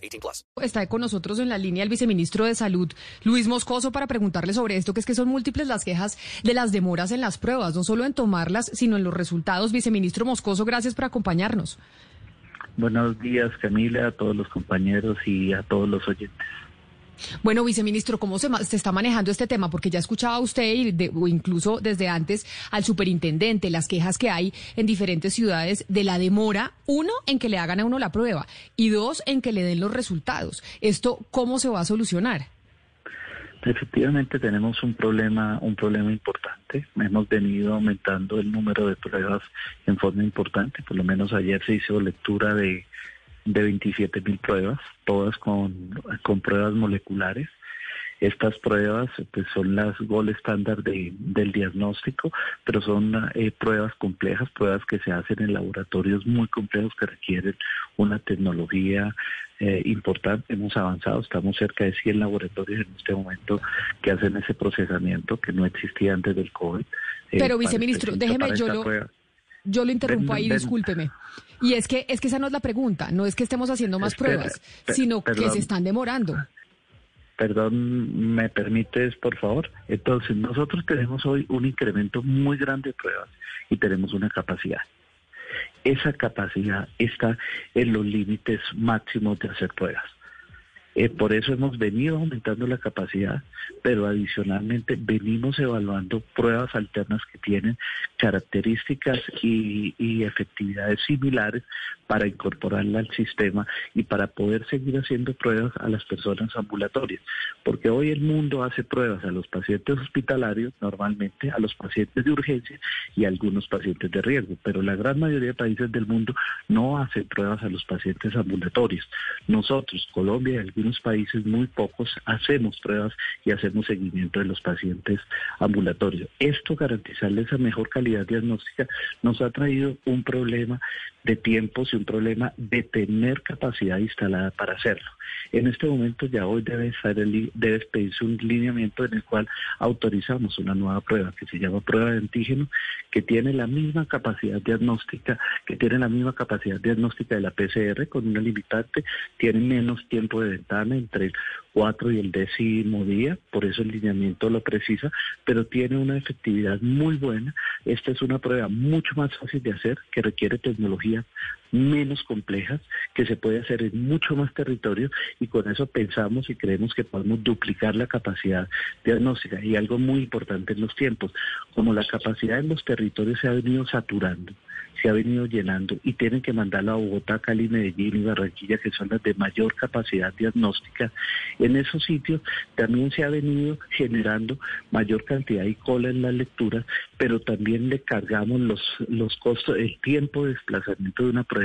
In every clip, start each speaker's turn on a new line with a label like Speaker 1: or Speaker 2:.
Speaker 1: 18 plus.
Speaker 2: Está con nosotros en la línea el viceministro de Salud, Luis Moscoso, para preguntarle sobre esto, que es que son múltiples las quejas de las demoras en las pruebas, no solo en tomarlas, sino en los resultados. Viceministro Moscoso, gracias por acompañarnos.
Speaker 3: Buenos días, Camila, a todos los compañeros y a todos los oyentes.
Speaker 2: Bueno, viceministro, ¿cómo se, se, está manejando este tema? Porque ya escuchaba usted, y de, o incluso desde antes, al superintendente, las quejas que hay en diferentes ciudades de la demora, uno, en que le hagan a uno la prueba, y dos, en que le den los resultados. ¿Esto cómo se va a solucionar?
Speaker 3: Efectivamente tenemos un problema, un problema importante. Hemos venido aumentando el número de pruebas en forma importante. Por lo menos ayer se hizo lectura de de 27 mil pruebas, todas con, con pruebas moleculares. Estas pruebas pues, son las gol estándar de, del diagnóstico, pero son eh, pruebas complejas, pruebas que se hacen en laboratorios muy complejos que requieren una tecnología eh, importante. Hemos avanzado, estamos cerca de 100 laboratorios en este momento que hacen ese procesamiento que no existía antes del COVID.
Speaker 2: Eh, pero viceministro, déjeme yo lo... Yo lo interrumpo ahí, discúlpeme. Y es que es que esa no es la pregunta, no es que estemos haciendo más pruebas, sino que se están demorando.
Speaker 3: Perdón, ¿me permites, por favor? Entonces, nosotros tenemos hoy un incremento muy grande de pruebas y tenemos una capacidad. Esa capacidad está en los límites máximos de hacer pruebas. Eh, por eso hemos venido aumentando la capacidad, pero adicionalmente venimos evaluando pruebas alternas que tienen características y, efectividades similares para incorporarla al sistema y para poder seguir haciendo pruebas a las personas ambulatorias. Porque hoy el mundo hace pruebas a los pacientes hospitalarios, normalmente a los pacientes de urgencia y algunos pacientes de riesgo, pero la gran mayoría de países del mundo no hacen pruebas a los pacientes ambulatorios. Nosotros, Colombia y algunos países, muy pocos, hacemos pruebas y hacemos seguimiento de los pacientes ambulatorios. Esto, garantizarles esa mejor calidad diagnóstica, nos ha traído un problema de tiempos y un problema de tener capacidad instalada para hacerlo. En este momento ya hoy debe, estar el, debe pedirse un lineamiento en el cual autorizamos una nueva prueba que se llama prueba de antígeno, que tiene la misma capacidad diagnóstica, que tiene la misma capacidad diagnóstica de la PCR con una limitante, tiene menos tiempo de entre el 4 y el décimo día, por eso el lineamiento lo precisa, pero tiene una efectividad muy buena. Esta es una prueba mucho más fácil de hacer, que requiere tecnología menos complejas, que se puede hacer en mucho más territorio y con eso pensamos y creemos que podemos duplicar la capacidad diagnóstica. Y algo muy importante en los tiempos, como la capacidad en los territorios se ha venido saturando, se ha venido llenando y tienen que mandarlo a Bogotá, Cali, Medellín y Barranquilla, que son las de mayor capacidad diagnóstica. En esos sitios también se ha venido generando mayor cantidad y cola en la lectura, pero también le cargamos los, los costos, el tiempo de desplazamiento de una prueba,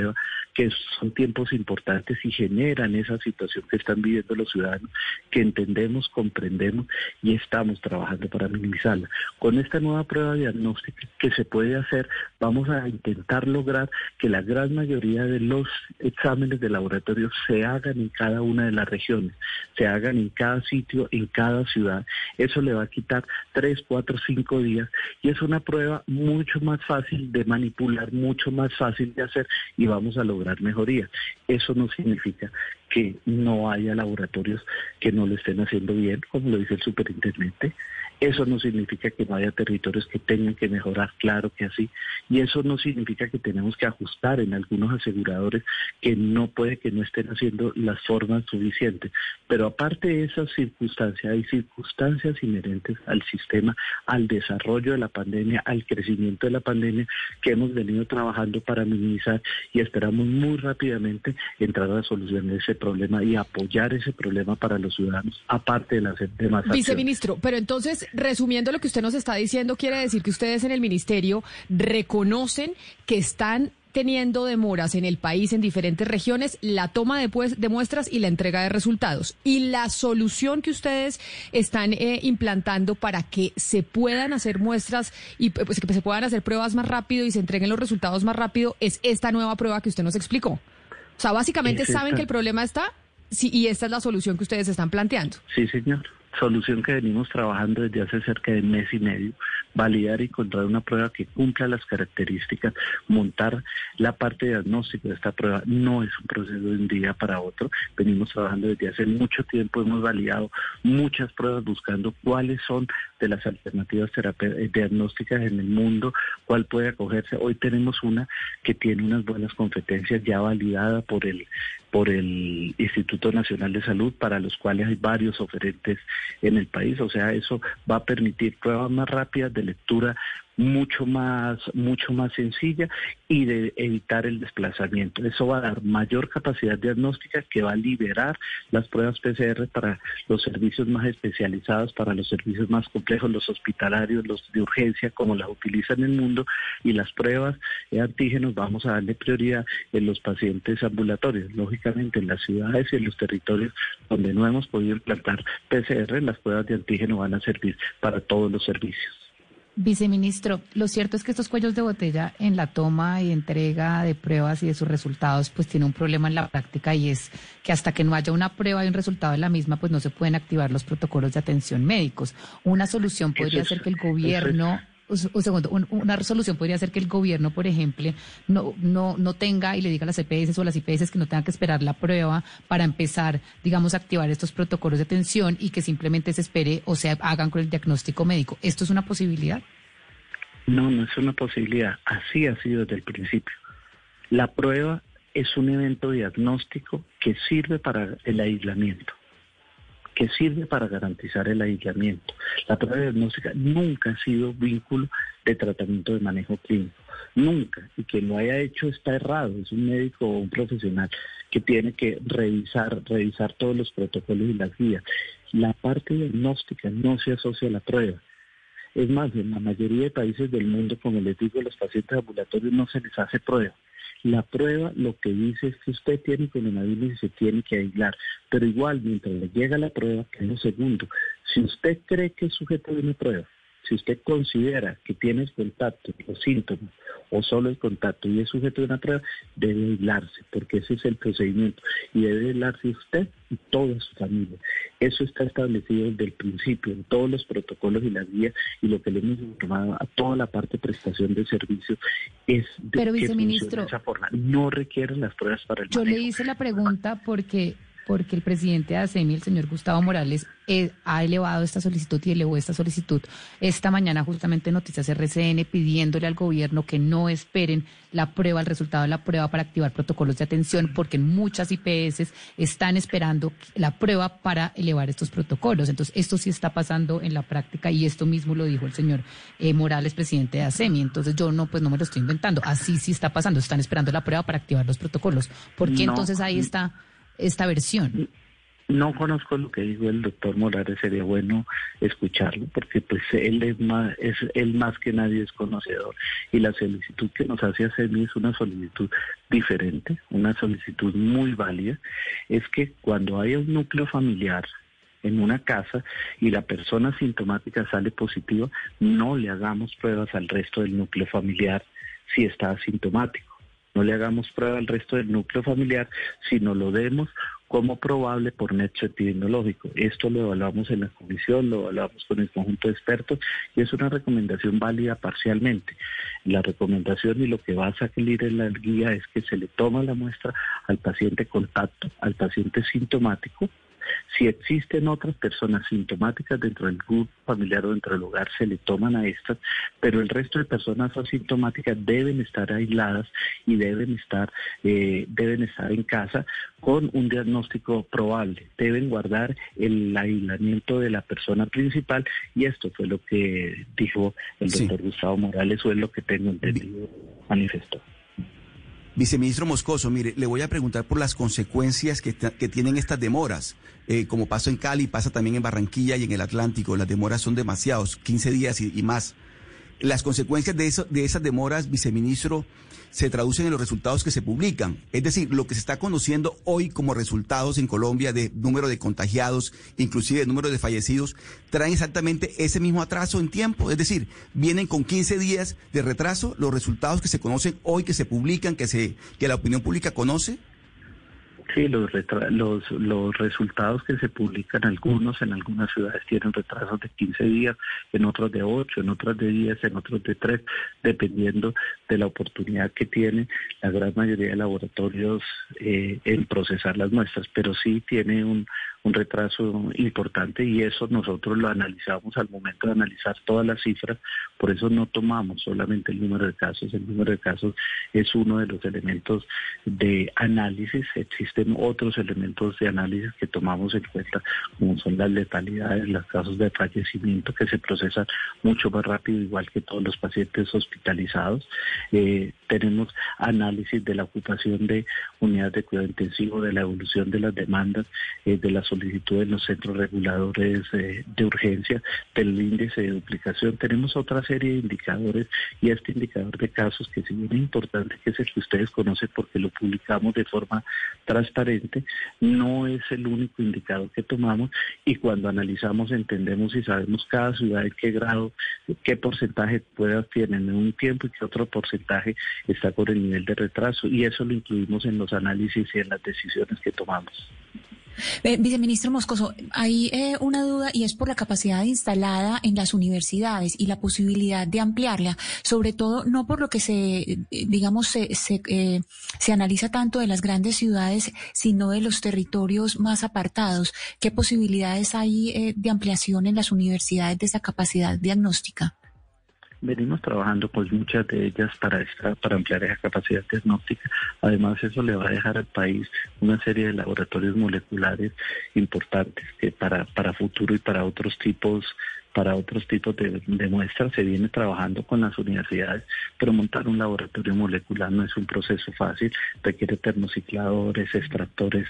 Speaker 3: que son tiempos importantes y generan esa situación que están viviendo los ciudadanos, que entendemos, comprendemos y estamos trabajando para minimizarla. Con esta nueva prueba diagnóstica que se puede hacer, vamos a intentar lograr que la gran mayoría de los exámenes de laboratorio se hagan en cada una de las regiones, se hagan en cada sitio, en cada ciudad. Eso le va a quitar tres, cuatro, cinco días y es una prueba mucho más fácil de manipular, mucho más fácil de hacer y vamos a lograr mejoría. Eso no significa que no haya laboratorios que no lo estén haciendo bien, como lo dice el superintendente. Eso no significa que no haya territorios que tengan que mejorar, claro que así. Y eso no significa que tenemos que ajustar en algunos aseguradores que no puede que no estén haciendo las formas suficientes. Pero aparte de esas circunstancias, hay circunstancias inherentes al sistema, al desarrollo de la pandemia, al crecimiento de la pandemia que hemos venido trabajando para minimizar y esperamos muy rápidamente entrar a la solución de ese problema y apoyar ese problema para los ciudadanos, aparte de las demás
Speaker 2: Viceministro, pero entonces resumiendo lo que usted nos está diciendo, quiere decir que ustedes en el ministerio reconocen que están teniendo demoras en el país, en diferentes regiones, la toma de, pues, de muestras y la entrega de resultados. Y la solución que ustedes están eh, implantando para que se puedan hacer muestras y pues, que se puedan hacer pruebas más rápido y se entreguen los resultados más rápido es esta nueva prueba que usted nos explicó. O sea, básicamente saben que el problema está sí, y esta es la solución que ustedes están planteando.
Speaker 3: Sí, señor solución que venimos trabajando desde hace cerca de mes y medio, validar y encontrar una prueba que cumpla las características, montar la parte diagnóstica de esta prueba no es un proceso de un día para otro, venimos trabajando desde hace mucho tiempo, hemos validado muchas pruebas buscando cuáles son de las alternativas eh, diagnósticas en el mundo, cuál puede acogerse. Hoy tenemos una que tiene unas buenas competencias ya validada por el por el Instituto Nacional de Salud, para los cuales hay varios oferentes en el país. O sea, eso va a permitir pruebas más rápidas de lectura mucho más, mucho más sencilla y de evitar el desplazamiento. Eso va a dar mayor capacidad diagnóstica que va a liberar las pruebas PCR para los servicios más especializados, para los servicios más complejos, los hospitalarios, los de urgencia, como las utilizan en el mundo, y las pruebas de antígenos vamos a darle prioridad en los pacientes ambulatorios. Lógicamente, en las ciudades y en los territorios donde no hemos podido implantar PCR, las pruebas de antígeno van a servir para todos los servicios.
Speaker 4: Viceministro, lo cierto es que estos cuellos de botella en la toma y entrega de pruebas y de sus resultados, pues tiene un problema en la práctica y es que hasta que no haya una prueba y un resultado de la misma, pues no se pueden activar los protocolos de atención médicos. Una solución podría ser que el gobierno un segundo, una resolución podría ser que el gobierno, por ejemplo, no, no, no tenga y le diga a las EPS o a las IPS que no tengan que esperar la prueba para empezar, digamos, a activar estos protocolos de atención y que simplemente se espere o se hagan con el diagnóstico médico. ¿Esto es una posibilidad?
Speaker 3: No, no es una posibilidad. Así ha sido desde el principio. La prueba es un evento diagnóstico que sirve para el aislamiento que sirve para garantizar el aislamiento. La prueba diagnóstica nunca ha sido vínculo de tratamiento de manejo clínico, nunca. Y quien lo haya hecho está errado, es un médico o un profesional que tiene que revisar, revisar todos los protocolos y las guías. La parte diagnóstica no se asocia a la prueba. Es más, en la mayoría de países del mundo, como les digo, los pacientes ambulatorios no se les hace prueba. La prueba lo que dice es que usted tiene coronavirus y se tiene que aislar, pero igual mientras le llega la prueba, que es lo segundo, si usted cree que es sujeto de una prueba, si usted considera que tiene contacto, los síntomas o solo el contacto y es sujeto de una prueba, debe aislarse, porque ese es el procedimiento. Y debe aislarse usted y toda su familia. Eso está establecido desde el principio en todos los protocolos y las guías y lo que le hemos informado a toda la parte de prestación de servicios es
Speaker 4: de Pero, viceministro,
Speaker 3: esa forma. No requieren las pruebas para el
Speaker 4: Yo le hice la pregunta porque porque el presidente de ASEMI, el señor Gustavo Morales, eh, ha elevado esta solicitud y elevó esta solicitud esta mañana justamente en Noticias RCN pidiéndole al gobierno que no esperen la prueba, el resultado de la prueba para activar protocolos de atención, porque muchas IPS están esperando la prueba para elevar estos protocolos. Entonces, esto sí está pasando en la práctica y esto mismo lo dijo el señor eh, Morales, presidente de ASEMI. Entonces, yo no, pues no me lo estoy inventando. Así sí está pasando. Están esperando la prueba para activar los protocolos. ¿Por qué entonces ahí está esta versión?
Speaker 3: No conozco lo que dijo el doctor Morales, sería bueno escucharlo, porque pues él es más, es él más que nadie es conocedor. Y la solicitud que nos hace mí es una solicitud diferente, una solicitud muy válida, es que cuando haya un núcleo familiar en una casa y la persona sintomática sale positiva, no le hagamos pruebas al resto del núcleo familiar si está asintomático. No le hagamos prueba al resto del núcleo familiar, sino lo demos como probable por nexo epidemiológico. Esto lo evaluamos en la comisión, lo evaluamos con el conjunto de expertos y es una recomendación válida parcialmente. La recomendación y lo que va a salir en la guía es que se le toma la muestra al paciente contacto, al paciente sintomático, si existen otras personas sintomáticas dentro del grupo familiar o dentro del hogar, se le toman a estas, pero el resto de personas asintomáticas deben estar aisladas y deben estar, eh, deben estar en casa con un diagnóstico probable. Deben guardar el aislamiento de la persona principal y esto fue lo que dijo el doctor Gustavo Morales o es lo que tengo entendido, manifestó.
Speaker 5: Viceministro Moscoso, mire, le voy a preguntar por las consecuencias que, tienen estas demoras. Eh, como pasó en Cali, pasa también en Barranquilla y en el Atlántico. Las demoras son demasiados, 15 días y, más. Las consecuencias de, eso, de esas demoras, viceministro, se traducen en los resultados que se publican. Es decir, lo que se está conociendo hoy como resultados en Colombia de número de contagiados, inclusive número de fallecidos, traen exactamente ese mismo atraso en tiempo. Es decir, vienen con 15 días de retraso los resultados que se conocen hoy, que se publican, que, se, que la opinión pública conoce.
Speaker 3: Sí, los, los, resultados que se publican, algunos en algunas ciudades tienen retrasos de 15 días, en otros de 8, en otras de 10, en otros de 3, dependiendo de la oportunidad que tiene la gran mayoría de laboratorios eh, en procesar las muestras, pero sí tiene un, un retraso importante y eso nosotros lo analizamos al momento de analizar todas las cifras, por eso no tomamos solamente el número de casos, el número de casos es uno de los elementos de análisis, existen otros elementos de análisis que tomamos en cuenta, como son las letalidades, los casos de fallecimiento que se procesan mucho más rápido, igual que todos los pacientes hospitalizados. Eh, tenemos análisis de la ocupación de unidades de cuidado intensivo, de la evolución de las demandas, eh, de las solicitud en los centros reguladores eh, de urgencia, del índice de duplicación. Tenemos otra serie de indicadores y este indicador de casos que bien es importante, que es el que ustedes conocen porque lo publicamos de forma transparente, no es el único indicador que tomamos y cuando analizamos entendemos y sabemos cada ciudad en qué grado, qué porcentaje puede tener en un tiempo y qué otro porcentaje está por el nivel de retraso y eso lo incluimos en los análisis y en las decisiones que tomamos.
Speaker 6: Eh, viceministro Moscoso, hay eh, una duda y es por la capacidad instalada en las universidades y la posibilidad de ampliarla, sobre todo no por lo que se, eh, digamos, se, se, se analiza tanto de las grandes ciudades, sino de los territorios más apartados. ¿Qué posibilidades hay de ampliación en las universidades de esa capacidad diagnóstica?
Speaker 3: Venimos trabajando con muchas de ellas para para ampliar esa capacidad diagnóstica. Además, eso le va a dejar al país una serie de laboratorios moleculares importantes que para, para futuro y para otros tipos para otros tipos de, de, muestras. Se viene trabajando con las universidades, pero montar un laboratorio molecular no es un proceso fácil, requiere termocicladores, extractores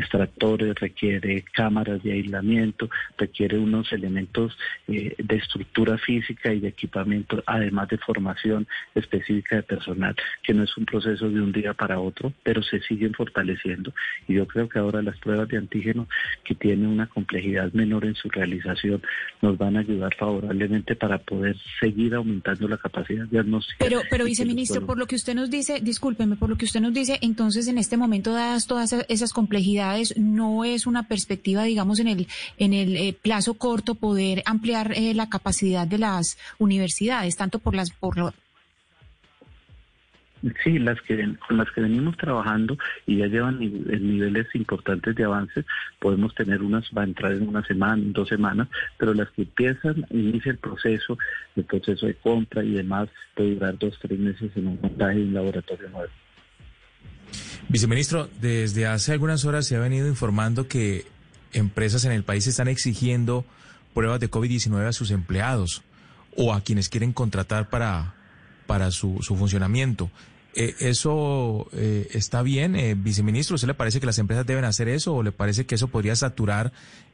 Speaker 3: extractores, requiere cámaras de aislamiento, requiere unos elementos eh, de estructura física y de equipamiento, además de formación específica de personal, que no es un proceso de un día para otro, pero se siguen fortaleciendo. Y yo creo que ahora las pruebas de antígeno, que tienen una complejidad menor en su realización, nos van a ayudar favorablemente para poder seguir aumentando la capacidad diagnóstica.
Speaker 6: Pero, pero viceministro, por lo que usted nos dice, discúlpeme, por lo que usted nos dice, entonces en este momento, dadas todas esas complejidades, no es una perspectiva, digamos, en el, en el eh, plazo corto poder ampliar eh, la capacidad de las universidades, tanto por las, por
Speaker 3: Sí, las que con las que venimos trabajando y ya llevan niveles importantes de avance, podemos tener unas, va a entrar en una semana, dos semanas, pero las que empiezan, inicia el proceso, el proceso de compra y demás, puede durar dos, tres meses en un montaje de un laboratorio nuevo.
Speaker 7: Viceministro, desde hace algunas horas se ha venido informando que empresas en el país están exigiendo pruebas de COVID-19 a sus empleados o a quienes quieren contratar para, para su, su funcionamiento. Eh, ¿Eso eh, está bien, eh, viceministro? ¿Usted le parece que las empresas deben hacer eso o le parece que eso podría saturar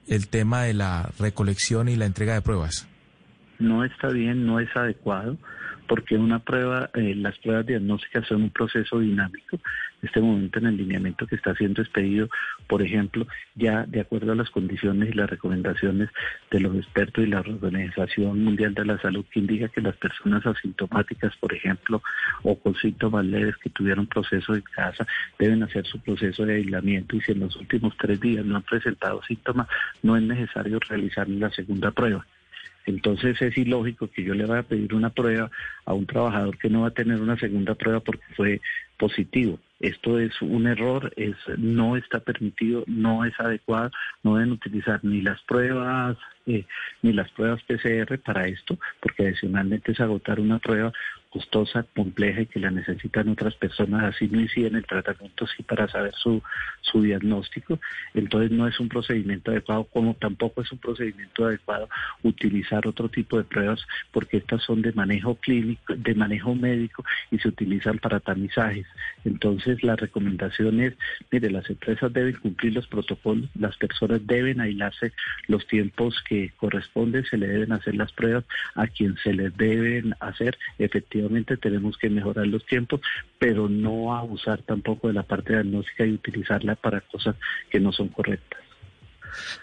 Speaker 7: el tema de la recolección y la entrega de pruebas?
Speaker 3: No está bien, no es adecuado porque una prueba, eh, las pruebas diagnósticas son un proceso dinámico. En este momento en el lineamiento que está siendo expedido, por ejemplo, ya de acuerdo a las condiciones y las recomendaciones de los expertos y la Organización Mundial de la Salud, que indica que las personas asintomáticas, por ejemplo, o con síntomas leves que tuvieron proceso en casa, deben hacer su proceso de aislamiento y si en los últimos tres días no han presentado síntomas, no es necesario realizar la segunda prueba. Entonces es ilógico que yo le vaya a pedir una prueba a un trabajador que no va a tener una segunda prueba porque fue positivo. Esto es un error, es no está permitido, no es adecuado, no deben utilizar ni las pruebas eh, ni las pruebas PCR para esto, porque adicionalmente es agotar una prueba costosa, compleja y que la necesitan otras personas, así no hicieron el tratamiento, sí para saber su, su diagnóstico. Entonces no es un procedimiento adecuado, como tampoco es un procedimiento adecuado utilizar otro tipo de pruebas, porque estas son de manejo clínico, de manejo médico y se utilizan para tamizajes. Entonces la recomendación es, mire, las empresas deben cumplir los protocolos, las personas deben aislarse los tiempos que corresponden, se le deben hacer las pruebas a quien se les deben hacer. Efectivamente tenemos que mejorar los tiempos, pero no abusar tampoco de la parte diagnóstica y utilizarla para cosas que no son correctas.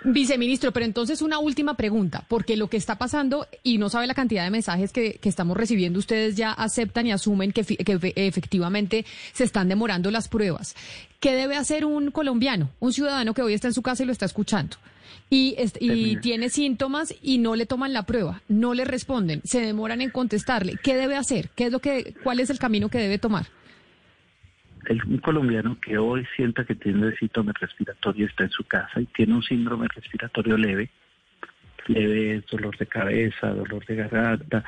Speaker 2: Viceministro, pero entonces una última pregunta, porque lo que está pasando, y no sabe la cantidad de mensajes que, que estamos recibiendo, ustedes ya aceptan y asumen que, que, efectivamente se están demorando las pruebas. ¿Qué debe hacer un colombiano, un ciudadano que hoy está en su casa y lo está escuchando? Y, y tiene síntomas y no le toman la prueba, no le responden, se demoran en contestarle. ¿Qué debe hacer? ¿Qué es lo que, ¿Cuál es el camino que debe tomar?
Speaker 3: Un colombiano que hoy sienta que tiene síntoma respiratorio está en su casa y tiene un síndrome respiratorio leve, leve dolor de cabeza, dolor de garganta,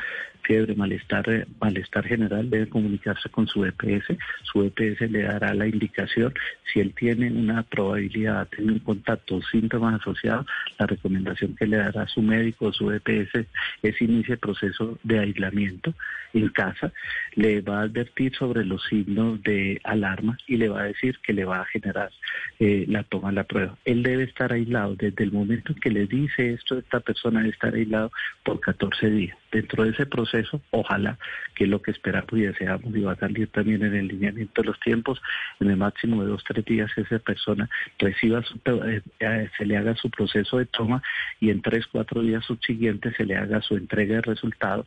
Speaker 3: fiebre, malestar, eh, malestar general, debe comunicarse con su EPS. Su EPS le dará la indicación. Si él tiene una probabilidad de tener un contacto o síntomas asociados, la recomendación que le dará su médico o su EPS es inicie el proceso de aislamiento en casa. Le va a advertir sobre los signos de alarma y le va a decir que le va a generar eh, la toma de la prueba. Él debe estar aislado desde el momento en que le dice esto, esta persona debe estar aislado por 14 días. Dentro de ese proceso ojalá, que lo que esperamos y deseamos, y va a salir también en el lineamiento de los tiempos, en el máximo de dos, tres días esa persona reciba su, eh, eh, se le haga su proceso de toma y en tres, cuatro días subsiguientes se le haga su entrega de resultado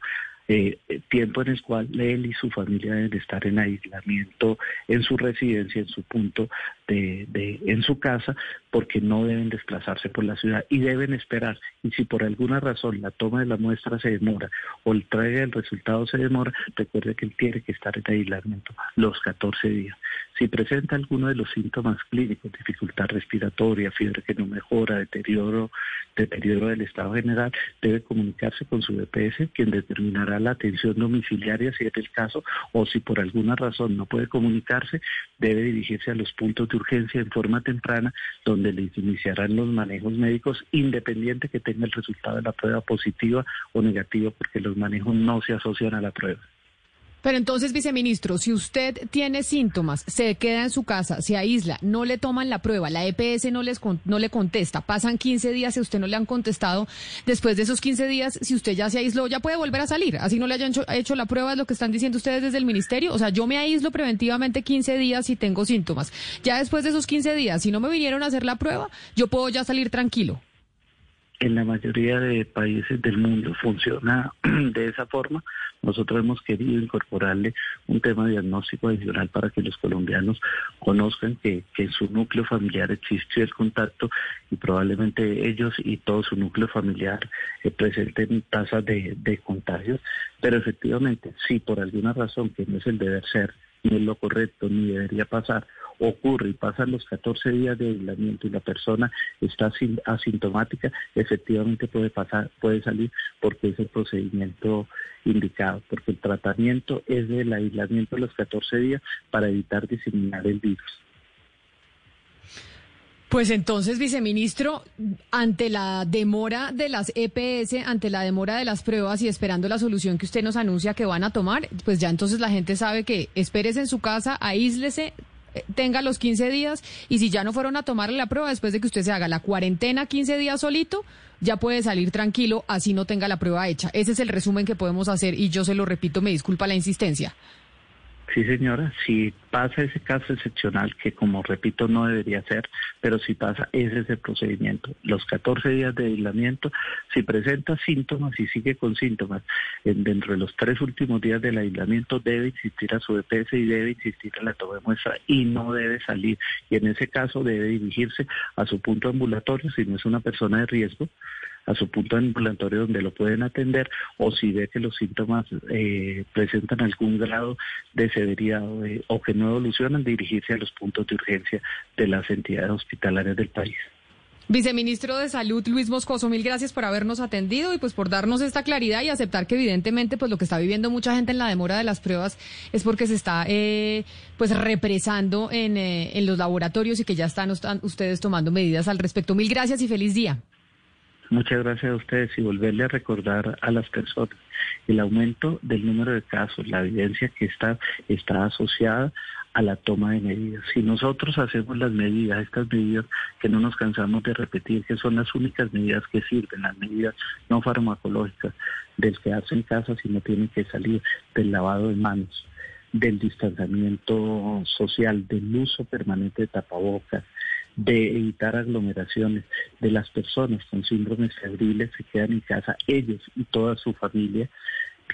Speaker 3: eh, tiempo en el cual él y su familia deben estar en aislamiento en su residencia, en su punto de, de, en su casa, porque no deben desplazarse por la ciudad y deben esperar. Y si por alguna razón la toma de la muestra se demora o el traje del resultado se demora, recuerde que él tiene que estar en aislamiento los 14 días. Si presenta alguno de los síntomas clínicos, dificultad respiratoria, fiebre que no mejora, deterioro, deterioro del estado general, debe comunicarse con su DPS, quien determinará la atención domiciliaria si es el caso, o si por alguna razón no puede comunicarse, debe dirigirse a los puntos de urgencia en forma temprana, donde le iniciarán los manejos médicos, independiente que tenga el resultado de la prueba positiva o negativa, porque los manejos no se asocian a la prueba.
Speaker 2: Pero entonces, viceministro, si usted tiene síntomas, se queda en su casa, se aísla, no le toman la prueba, la EPS no, les, no le contesta, pasan 15 días y usted no le han contestado, después de esos 15 días, si usted ya se aisló, ya puede volver a salir, así no le hayan hecho, la prueba, es lo que están diciendo ustedes desde el ministerio. O sea, yo me aíslo preventivamente 15 días y tengo síntomas. Ya después de esos 15 días, si no me vinieron a hacer la prueba, yo puedo ya salir tranquilo
Speaker 3: en la mayoría de países del mundo funciona de esa forma. Nosotros hemos querido incorporarle un tema diagnóstico adicional para que los colombianos conozcan que, en su núcleo familiar existe el contacto y probablemente ellos y todo su núcleo familiar eh, presenten tasas de, de contagios. Pero efectivamente, si por alguna razón que no es el deber ser, ni es lo correcto, ni debería pasar, ocurre y pasan los 14 días de aislamiento y la persona está asintomática, efectivamente puede pasar, puede salir porque es el procedimiento indicado, porque el tratamiento es del aislamiento de los 14 días para evitar diseminar el virus.
Speaker 2: Pues entonces, viceministro, ante la demora de las EPS, ante la demora de las pruebas y esperando la solución que usted nos anuncia que van a tomar, pues ya entonces la gente sabe que espérese en su casa, aíslese, eh, tenga los 15 días y si ya no fueron a tomarle la prueba después de que usted se haga la cuarentena 15 días solito, ya puede salir tranquilo así no tenga la prueba hecha. Ese es el resumen que podemos hacer y yo se lo repito, me disculpa la insistencia.
Speaker 3: Sí, señora, si pasa ese caso excepcional, que como repito no debería ser, pero si pasa, ese es el procedimiento. Los 14 días de aislamiento, si presenta síntomas y sigue con síntomas, en, dentro de los tres últimos días del aislamiento debe insistir a su EPS y debe insistir a la toma de muestra y no debe salir. Y en ese caso debe dirigirse a su punto ambulatorio si no es una persona de riesgo a su punto ambulatorio donde lo pueden atender o si ve que los síntomas eh, presentan algún grado de severidad eh, o que no evolucionan, dirigirse a los puntos de urgencia de las entidades hospitalarias del país.
Speaker 2: Viceministro de Salud, Luis Moscoso, mil gracias por habernos atendido y pues por darnos esta claridad y aceptar que evidentemente pues lo que está viviendo mucha gente en la demora de las pruebas es porque se está eh, pues represando en, eh, en los laboratorios y que ya están, están ustedes tomando medidas al respecto. Mil gracias y feliz día.
Speaker 3: Muchas gracias a ustedes y volverle a recordar a las personas el aumento del número de casos, la evidencia que está, está asociada a la toma de medidas. Si nosotros hacemos las medidas, estas medidas que no nos cansamos de repetir, que son las únicas medidas que sirven, las medidas no farmacológicas, del quedarse en casa si no tienen que salir, del lavado de manos, del distanciamiento social, del uso permanente de tapabocas, de evitar aglomeraciones de las personas con síndromes febriles que quedan en casa, ellos y toda su familia,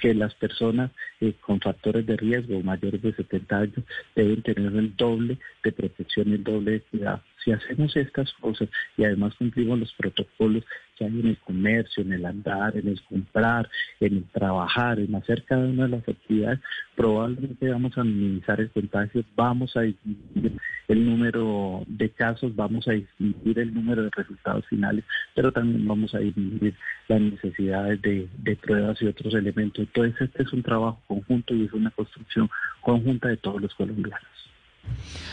Speaker 3: que las personas eh, con factores de riesgo mayores de 70 años deben tener el doble de protección y el doble de cuidado. Si hacemos estas cosas y además cumplimos los protocolos que hay en el comercio, en el andar, en el comprar, en el trabajar, en hacer cada una de las actividades, probablemente vamos a minimizar el contagio, vamos a disminuir el número de casos, vamos a disminuir el número de resultados finales, pero también vamos a disminuir las necesidades de, de pruebas y otros elementos. Entonces este es un trabajo conjunto y es una construcción conjunta de todos los colombianos.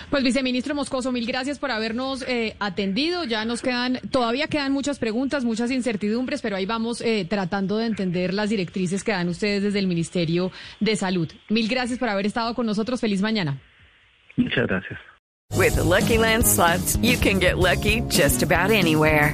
Speaker 2: Pues viceministro Moscoso, mil gracias por habernos eh, atendido. Ya nos quedan, todavía quedan muchas preguntas, muchas incertidumbres, pero ahí vamos eh, tratando de entender las directrices que dan ustedes desde el Ministerio de Salud. Mil gracias por haber estado con nosotros. Feliz mañana.
Speaker 3: Muchas gracias.
Speaker 8: With the Lucky Land slots, you can get lucky just about anywhere.